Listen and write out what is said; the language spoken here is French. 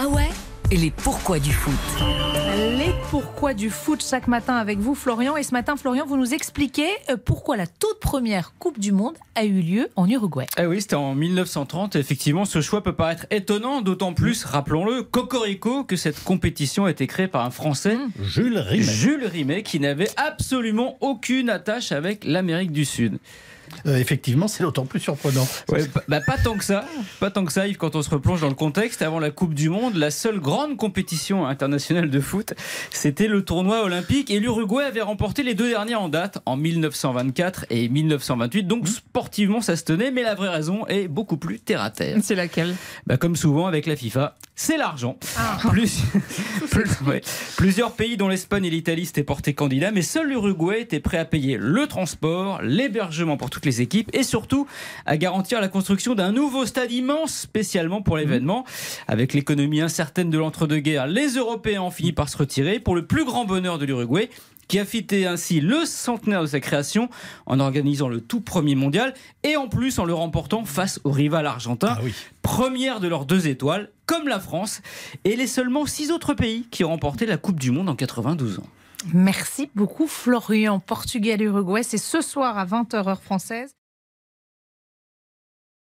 Ah ouais Et les pourquoi du foot Les pourquoi du foot chaque matin avec vous, Florian. Et ce matin, Florian, vous nous expliquez euh, pourquoi la toute première Coupe du Monde a eu lieu en Uruguay. Eh oui, c'était en 1930. Effectivement, ce choix peut paraître étonnant, d'autant plus, rappelons-le, Cocorico, que cette compétition a été créée par un Français, Jules Rimet. Jules Rimet, qui n'avait absolument aucune attache avec l'Amérique du Sud. Euh, effectivement, c'est d'autant plus surprenant. Ouais, bah, bah, pas tant que ça, pas tant que ça, Yves, quand on se replonge dans le contexte. Avant la Coupe du Monde, la seule grande compétition internationale de foot, c'était le tournoi olympique et l'Uruguay avait remporté les deux derniers en date, en 1924 et 1928. Donc sportivement, ça se tenait, mais la vraie raison est beaucoup plus terre à terre. C'est laquelle? Bah, comme souvent avec la FIFA, c'est l'argent. Ah. Plus- plus- ouais. Plusieurs pays dont l'Espagne et l'Italie s'étaient portés candidats, mais seul l'Uruguay était prêt à payer le transport, l'hébergement pour toutes les équipes et surtout à garantir la construction d'un nouveau stade immense spécialement pour l'événement. Avec l'économie incertaine de l'entre-deux-guerres, les Européens ont fini par se retirer pour le plus grand bonheur de l'Uruguay qui a fêté ainsi le centenaire de sa création en organisant le tout premier mondial et en plus en le remportant face au rival argentin Ah oui. première de leurs deux étoiles, comme la France, et les seulement six autres pays qui ont remporté la Coupe du Monde en 92 ans. Merci beaucoup, Florian. Portugal-Uruguay, c'est ce soir à 20h heure française.